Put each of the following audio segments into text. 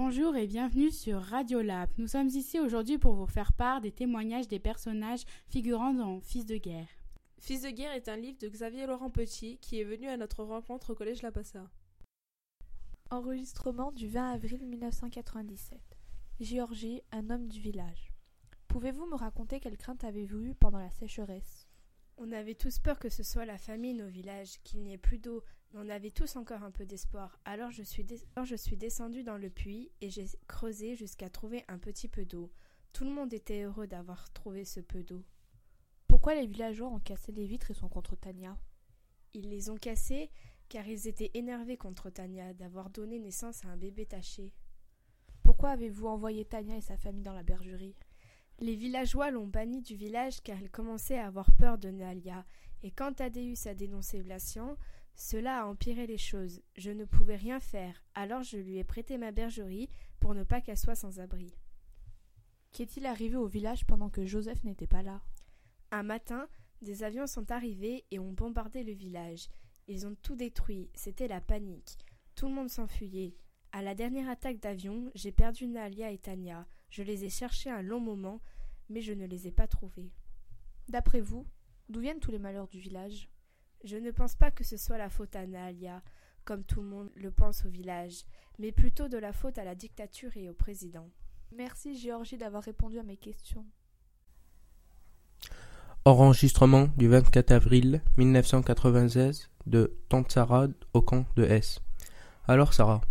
Bonjour et bienvenue sur Radio Lab. Nous sommes ici aujourd'hui pour vous faire part des témoignages des personnages figurant dans Fils de guerre. Fils de guerre est un livre de Xavier Laurent Petit qui est venu à notre rencontre au collège La Passa. Enregistrement du 20 avril 1997. Géorgie, un homme du village. Pouvez-vous me raconter quelle crainte avez-vous eue pendant la sécheresse? On avait tous peur que ce soit la famine au village, qu'il n'y ait plus d'eau, mais on avait tous encore un peu d'espoir. Alors je suis, Alors je suis descendu dans le puits et j'ai creusé jusqu'à trouver un petit peu d'eau. Tout le monde était heureux d'avoir trouvé ce peu d'eau. Pourquoi les villageois ont cassé les vitres et sont contre Tania? Ils les ont cassées car ils étaient énervés contre Tania d'avoir donné naissance à un bébé taché. Pourquoi avez-vous envoyé Tania et sa famille dans la bergerie? Les villageois l'ont bannie du village car elle commençait à avoir peur de Nalia, et quand Thaddeus a dénoncé Vlasian, cela a empiré les choses. Je ne pouvais rien faire, alors je lui ai prêté ma bergerie pour ne pas qu'elle soit sans abri. Qu'est-il arrivé au village pendant que Joseph n'était pas là? Un matin, des avions sont arrivés et ont bombardé le village. Ils ont tout détruit, c'était la panique. Tout le monde s'enfuyait. À la dernière attaque d'avion, j'ai perdu Nalia et Tania. Je les ai cherchés un long moment, mais je ne les ai pas trouvés. D'après vous, d'où viennent tous les malheurs du village? Je ne pense pas que ce soit la faute à Nalia, comme tout le monde le pense au village, mais plutôt de la faute à la dictature et au président. Merci Géorgie d'avoir répondu à mes questions. Enregistrement du 24 avril 1996 de Tante Sarah au camp de S. Alors Sarah,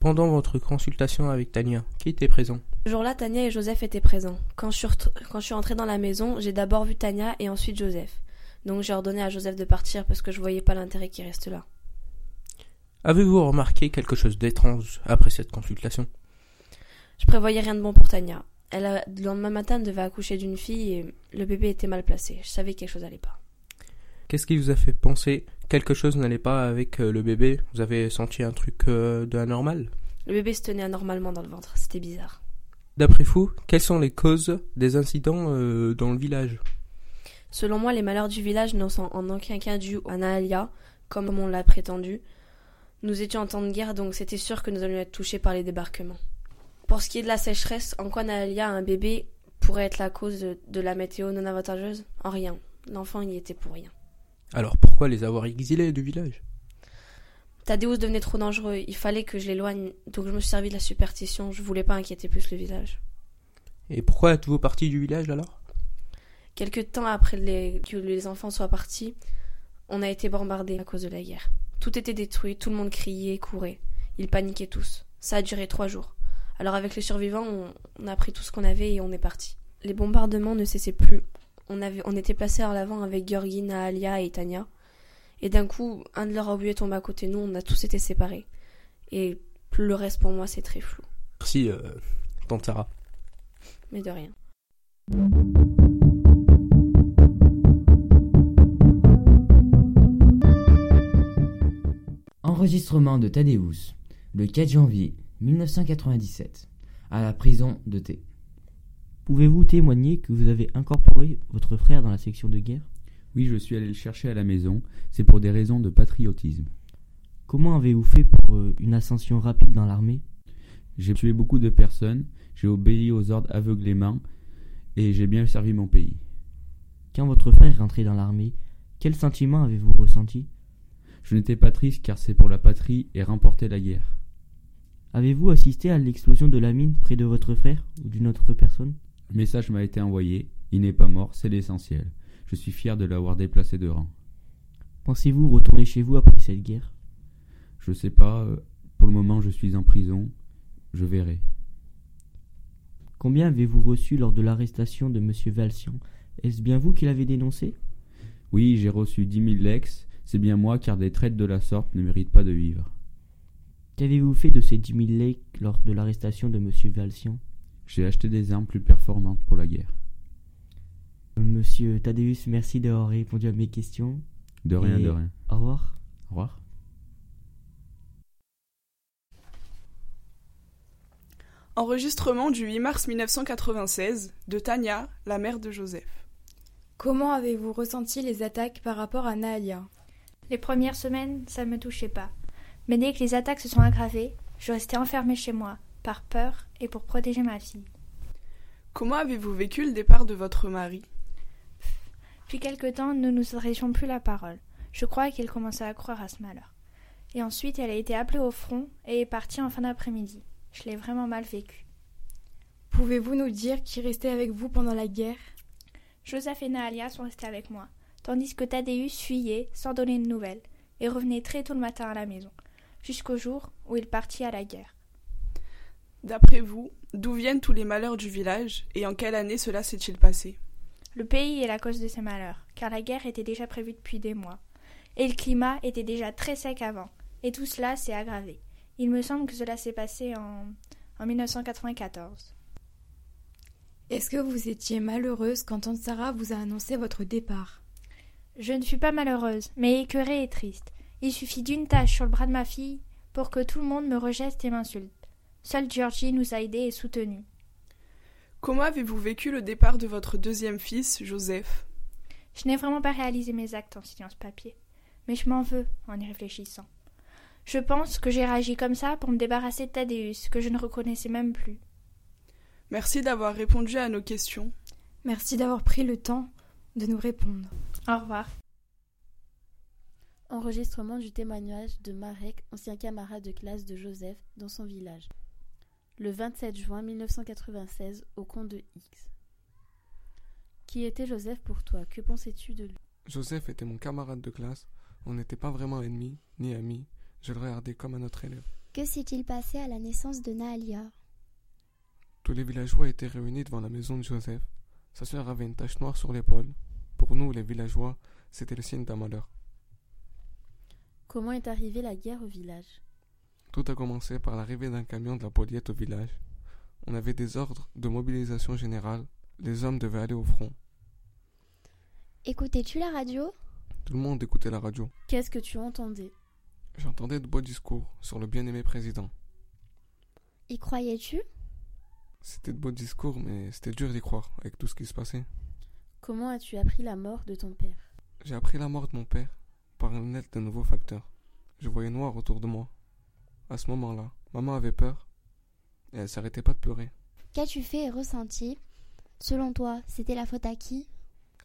pendant votre consultation avec Tania, qui était présent? Ce jour-là, Tania et Joseph étaient présents. Quand je, suis quand je suis entrée dans la maison, j'ai d'abord vu Tania et ensuite Joseph. Donc j'ai ordonné à Joseph de partir parce que je voyais pas l'intérêt qu'il reste là. Avez-vous remarqué quelque chose d'étrange après cette consultation? Je prévoyais rien de bon pour Tania. Elle le lendemain matin, elle devait accoucher d'une fille et le bébé était mal placé. Je savais que quelque chose n'allait pas. Qu'est-ce qui vous a fait penser? Quelque chose n'allait pas avec euh, le bébé? Vous avez senti un truc euh, de anormal Le bébé se tenait anormalement dans le ventre. C'était bizarre. D'après vous, quelles sont les causes des incidents euh, dans le village? Selon moi, les malheurs du village ne sont en aucun cas dus à Naalia, comme on l'a prétendu. Nous étions en temps de guerre, donc c'était sûr que nous allions être touchés par les débarquements. Pour ce qui est de la sécheresse, en quoi Naalia, un bébé, pourrait être la cause de, la météo non avantageuse? En rien. L'enfant y était pour rien. Alors pourquoi les avoir exilés du village? Thaddeus devenait trop dangereux, il fallait que je l'éloigne, donc je me suis servi de la superstition, je voulais pas inquiéter plus le village. Et pourquoi êtes-vous parti du village alors? Quelque temps après que les enfants soient partis, on a été bombardés à cause de la guerre. Tout était détruit, tout le monde criait, courait. Ils paniquaient tous. Ça a duré trois jours. Alors avec les survivants, on, a pris tout ce qu'on avait et on est parti. Les bombardements ne cessaient plus. On, avait, on était placés à l'avant avec Georgi, Alia et Tania. Et d'un coup, un de leurs obus est tombé à côté de nous, on a tous été séparés. Et le reste pour moi, c'est très flou. Merci, euh, Tante Sarah. Mais de rien. Enregistrement de Thaddeus, le 4 janvier 1997, à la prison de T. Pouvez-vous témoigner que vous avez incorporé votre frère dans la section de guerre? Oui, je suis allé le chercher à la maison, c'est pour des raisons de patriotisme. Comment avez-vous fait pour euh, une ascension rapide dans l'armée? J'ai tué beaucoup de personnes, j'ai obéi aux ordres aveuglément, et j'ai bien servi mon pays. Quand votre frère est rentré dans l'armée, quel sentiment avez-vous ressenti? Je n'étais pas triste car c'est pour la patrie et remporter la guerre. Avez-vous assisté à l'explosion de la mine près de votre frère ou d'une autre personne? Le message m'a été envoyé. Il n'est pas mort, c'est l'essentiel. Je suis fier de l'avoir déplacé de rang. Pensez-vous retourner chez vous après cette guerre? Je ne sais pas. Euh, pour le moment, je suis en prison. Je verrai. Combien avez-vous reçu lors de l'arrestation de M. Valsian? Est-ce bien vous qui l'avez dénoncé? Oui, j'ai reçu dix mille lex c'est bien moi, car des traites de la sorte ne méritent pas de vivre. Qu'avez-vous fait de ces dix mille legs lors de l'arrestation de M. Valsian? J'ai acheté des armes plus performantes pour la guerre. Monsieur Thaddeus, merci d'avoir répondu à mes questions. De rien, de rien. Au revoir. Au revoir. Enregistrement du 8 mars 1996 de Tania, la mère de Joseph. Comment avez-vous ressenti les attaques par rapport à Naalia les premières semaines, ça ne me touchait pas. Mais dès que les attaques se sont aggravées, je restais enfermée chez moi. par peur et pour protéger ma fille. Comment avez-vous vécu le départ de votre mari? Depuis quelque temps, nous nous adressions plus la parole. Je crois qu'il commençait à croire à ce malheur. Et ensuite, elle a été appelée au front et est partie en fin d'après-midi. Je l'ai vraiment mal vécu. Pouvez-vous nous dire qui restait avec vous pendant la guerre? Joseph et Nahalia sont restés avec moi, tandis que Thaddeus fuyait sans donner de nouvelles et revenait très tôt le matin à la maison, jusqu'au jour où il partit à la guerre. D'après vous, d'où viennent tous les malheurs du village et en quelle année cela s'est-il passé? Le pays est la cause de ces malheurs, car la guerre était déjà prévue depuis des mois. Et le climat était déjà très sec avant, et tout cela s'est aggravé. Il me semble que cela s'est passé en, en 1994. Est-ce que vous étiez malheureuse quand Tante Sarah vous a annoncé votre départ? Je ne suis pas malheureuse, mais écœurée et triste. Il suffit d'une tache sur le bras de ma fille pour que tout le monde me rejette et m'insulte. Seule Georgie nous a aidés et soutenus. Comment avez-vous vécu le départ de votre deuxième fils, Joseph? Je n'ai vraiment pas réalisé mes actes en signant ce papier, mais je m'en veux en y réfléchissant. Je pense que j'ai réagi comme ça pour me débarrasser de Thaddeus, que je ne reconnaissais même plus. Merci d'avoir répondu à nos questions. Merci d'avoir pris le temps de nous répondre. Au revoir. Enregistrement du témoignage de Marek, ancien camarade de classe de Joseph, dans son village. Le 27 juin 1996, au camp de X. Qui était Joseph pour toi? Que pensais-tu de lui? Joseph était mon camarade de classe. On n'était pas vraiment ennemis, ni amis. Je le regardais comme un autre élève. Que s'est-il passé à la naissance de Nahalia Tous les villageois étaient réunis devant la maison de Joseph. Sa sœur avait une tache noire sur l'épaule. Pour nous, les villageois, c'était le signe d'un malheur. Comment est arrivée la guerre au village? Tout a commencé par l'arrivée d'un camion de la poliette au village. On avait des ordres de mobilisation générale. Les hommes devaient aller au front. Écoutais-tu la radio? Tout le monde écoutait la radio. Qu'est-ce que tu entendais? J'entendais de beaux discours sur le bien-aimé président. Y croyais-tu? C'était de beaux discours, mais c'était dur d'y croire avec tout ce qui se passait. Comment as-tu appris la mort de ton père? J'ai appris la mort de mon père par une lettre de nouveaux facteurs. Je voyais noir autour de moi. À ce moment-là, maman avait peur et elle s'arrêtait pas de pleurer. Qu'as-tu fait et ressenti? Selon toi, c'était la faute à qui?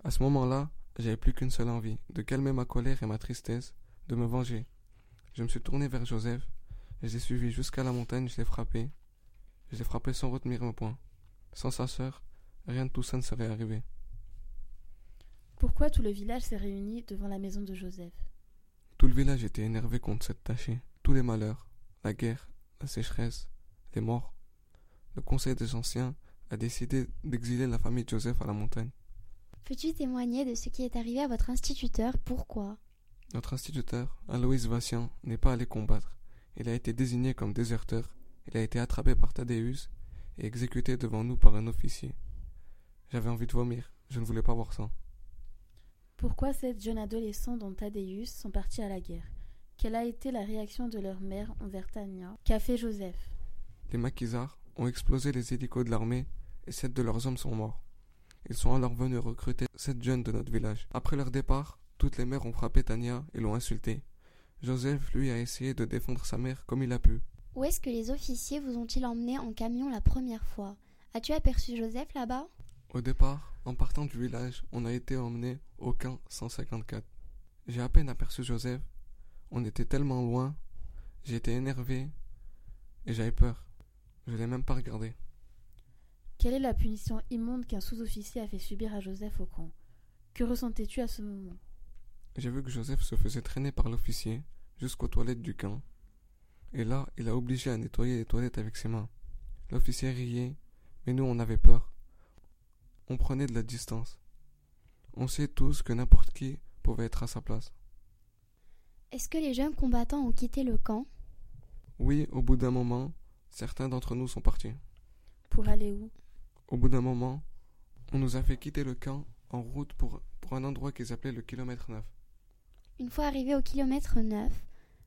À ce moment-là, j'avais plus qu'une seule envie, de calmer ma colère et ma tristesse, de me venger. Je me suis tourné vers Joseph, je l'ai suivi jusqu'à la montagne, je l'ai frappé. Je l'ai frappé sans retenir un point. Sans sa sœur, rien de tout ça ne serait arrivé. Pourquoi tout le village s'est réuni devant la maison de Joseph? Tout le village était énervé contre cette tâchée. Tous les malheurs, la guerre, la sécheresse, les morts. Le conseil des anciens a décidé d'exiler la famille de Joseph à la montagne. Peux-tu témoigner de ce qui est arrivé à votre instituteur? Pourquoi? Notre instituteur, Aloïs Vassian, n'est pas allé combattre. Il a été désigné comme déserteur. Il a été attrapé par Thaddeus et exécuté devant nous par un officier. J'avais envie de vomir. Je ne voulais pas voir ça. Pourquoi sept jeunes adolescents dont Thaddeus sont partis à la guerre? Quelle a été la réaction de leur mère envers Tania Qu'a fait Joseph Les maquisards ont explosé les hélicos de l'armée et sept de leurs hommes sont morts. Ils sont alors venus recruter sept jeunes de notre village. Après leur départ, toutes les mères ont frappé Tania et l'ont insultée. Joseph, lui, a essayé de défendre sa mère comme il a pu. Où est-ce que les officiers vous ont-ils emmené en camion la première fois? As-tu aperçu Joseph là-bas? Au départ, en partant du village, on a été emmené au camp 154. J'ai à peine aperçu Joseph. On était tellement loin. Été énervé et j'avais peur. Je l'ai même pas regardé. Quelle est la punition immonde qu'un sous-officier a fait subir à Joseph au camp Que ressentais-tu à ce moment? J'ai vu que Joseph se faisait traîner par l'officier jusqu'aux toilettes du camp. Et là, il a obligé à nettoyer les toilettes avec ses mains. L'officier riait, mais nous on avait peur. On prenait de la distance. On sait tous que n'importe qui pouvait être à sa place. Est-ce que les jeunes combattants ont quitté le camp? Oui, au bout d'un moment, certains d'entre nous sont partis. Pour aller où? Au bout d'un moment, on nous a fait quitter le camp en route pour, pour un endroit qu'ils appelaient le kilomètre 9. Une fois arrivé au kilomètre 9,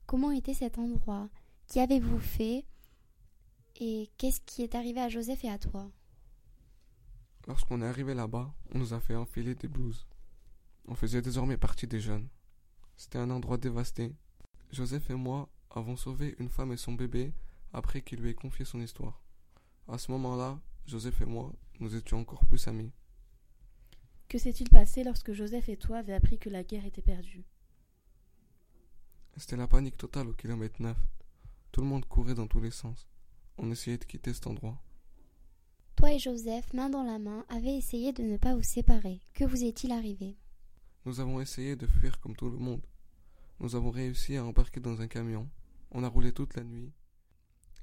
comment était cet endroit? Qu'y avez-vous fait? Et qu'est-ce qui est arrivé à Joseph et à toi? Lorsqu'on est arrivé là-bas, on nous a fait enfiler des blouses. On faisait désormais partie des jeunes. C'était un endroit dévasté. Joseph et moi avons sauvé une femme et son bébé après qu'il lui ait confié son histoire. À ce moment-là, Joseph et moi, nous étions encore plus amis. Que s'est-il passé lorsque Joseph et toi avez appris que la guerre était perdue? C'était la panique totale au kilomètre 9. Tout le monde courait dans tous les sens. On essayait de quitter cet endroit. Toi et Joseph, main dans la main, avez essayé de ne pas vous séparer. Que vous est-il arrivé? Nous avons essayé de fuir comme tout le monde. Nous avons réussi à embarquer dans un camion. On a roulé toute la nuit.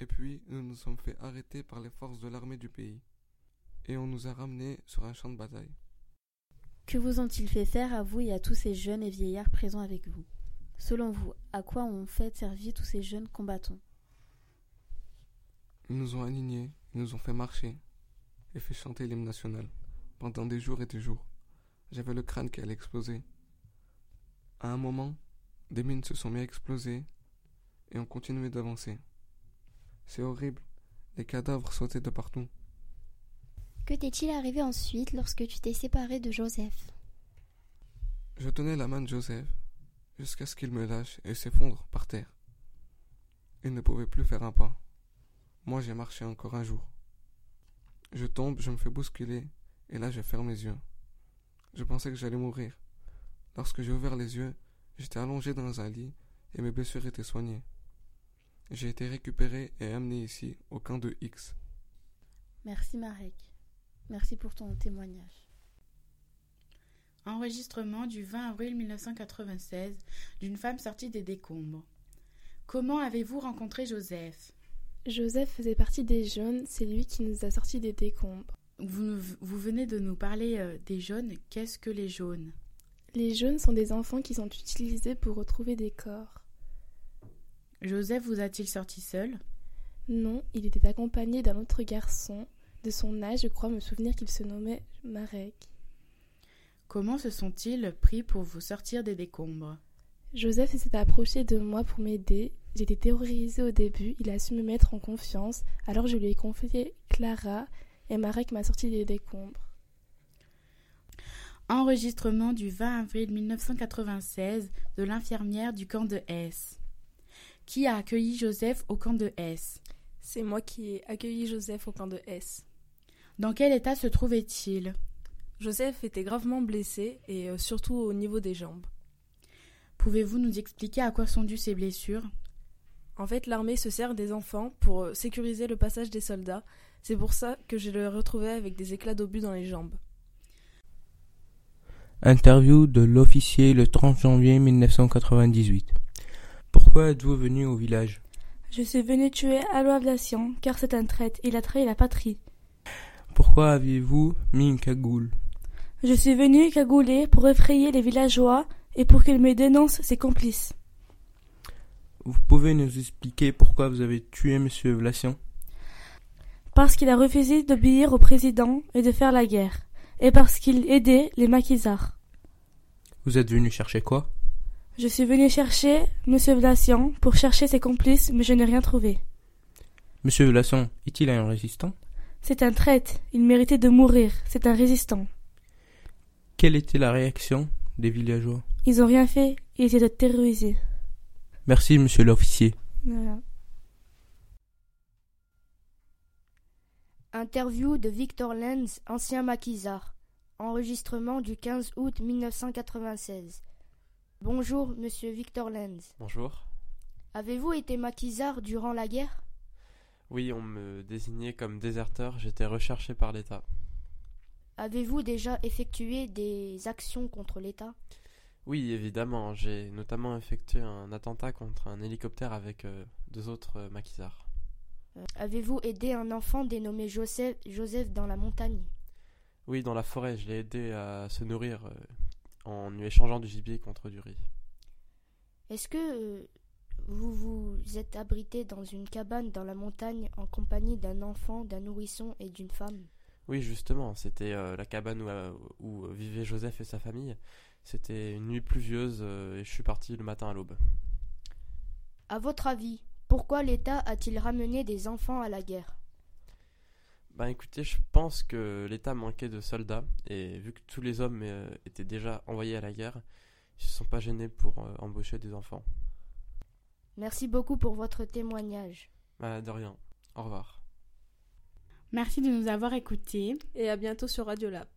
Et puis, nous nous sommes fait arrêter par les forces de l'armée du pays. Et on nous a ramenés sur un champ de bataille. Que vous ont-ils fait faire à vous et à tous ces jeunes et vieillards présents avec vous? Selon vous, à quoi ont fait servir tous ces jeunes combattants? Ils nous ont alignés, ils nous ont fait marcher et fait chanter l'hymne national pendant des jours et des jours. J'avais le crâne qui allait exploser. À un moment, des mines se sont mis à exploser et on continuait d'avancer. C'est horrible, les cadavres sautaient de partout. Que t'est-il arrivé ensuite lorsque tu t'es séparé de Joseph? Je tenais la main de Joseph jusqu'à ce qu'il me lâche et s'effondre par terre. Il ne pouvait plus faire un pas. Moi j'ai marché encore un jour. Je tombe, je me fais bousculer, et là je ferme les yeux. Je pensais que j'allais mourir. Lorsque j'ai ouvert les yeux, j'étais allongé dans un lit et mes blessures étaient soignées. J'ai été récupéré et amené ici, au camp de X. Merci Marek. Merci pour ton témoignage. Enregistrement du 20 avril 1996 d'une femme sortie des décombres. Comment avez-vous rencontré Joseph? Joseph faisait partie des jaunes, c'est lui qui nous a sortis des décombres. Vous, vous venez de nous parler euh, des jaunes. Qu'est-ce que les jaunes? Les jaunes sont des enfants qui sont utilisés pour retrouver des corps. Joseph vous a-t-il sorti seul? Non, il était accompagné d'un autre garçon. De son âge, je crois me souvenir qu'il se nommait Marek. Comment se sont-ils pris pour vous sortir des décombres? Joseph s'est approché de moi pour m'aider. J'étais terrorisée au début, il a su me mettre en confiance, alors je lui ai confié Clara et Marek m'a sorti des décombres. Enregistrement du 20 avril 1996 de l'infirmière du camp de S. Qui a accueilli Joseph au camp de S C'est moi qui ai accueilli Joseph au camp de S. Dans quel état se trouvait-il? Joseph était gravement blessé et euh, surtout au niveau des jambes. Pouvez-vous nous expliquer à quoi sont dues ces blessures? En fait, l'armée se sert des enfants pour euh, sécuriser le passage des soldats. C'est pour ça que je le retrouvais avec des éclats d'obus dans les jambes. Interview de l'officier le 30 janvier 1998. Pourquoi êtes-vous venu au village? Je suis venu tuer Aloaviation car c'est un traître, il a trahi la patrie. Pourquoi aviez-vous mis une cagoule? Je suis venu cagouler pour effrayer les villageois et pour qu'ils me dénoncent ses complices. Vous pouvez nous expliquer pourquoi vous avez tué M. Vlassian Parce qu'il a refusé d'obéir au président et de faire la guerre, et parce qu'il aidait les maquisards. Vous êtes venu chercher quoi? Je suis venu chercher M. Vlassian pour chercher ses complices, mais je n'ai rien trouvé. M. Vlassian est-il un résistant? C'est un traître, il méritait de mourir, c'est un résistant. Quelle était la réaction des villageois? Ils ont rien fait, ils étaient terrorisés. Merci, monsieur l'officier. Voilà. Interview de Victor Lenz, ancien maquisard. Enregistrement du 15 août 1996. Bonjour, monsieur Victor Lenz. Bonjour. Avez-vous été maquisard durant la guerre? Oui, on me désignait comme déserteur, j'étais recherché par l'État. Avez-vous déjà effectué des actions contre l'État? Oui, évidemment. J'ai notamment effectué un attentat contre un hélicoptère avec euh, deux autres euh, maquisards. Euh, Avez-vous aidé un enfant dénommé Joseph, Joseph dans la montagne? Oui, dans la forêt, je l'ai aidé à se nourrir en lui échangeant du gibier contre du riz. Est-ce que vous vous êtes abrité dans une cabane dans la montagne en compagnie d'un enfant, d'un nourrisson et d'une femme? Oui, justement, c'était euh, la cabane où, euh, où, vivaient Joseph et sa famille. C'était une nuit pluvieuse euh, et je suis parti le matin à l'aube. À votre avis, pourquoi l'État a-t-il ramené des enfants à la guerre? Ben écoutez, je pense que l'État manquait de soldats et vu que tous les hommes étaient déjà envoyés à la guerre, ils ne se sont pas gênés pour embaucher des enfants. Merci beaucoup pour votre témoignage. Bah, de rien. Au revoir. Merci de nous avoir écoutés. Et à bientôt sur Radio Lap.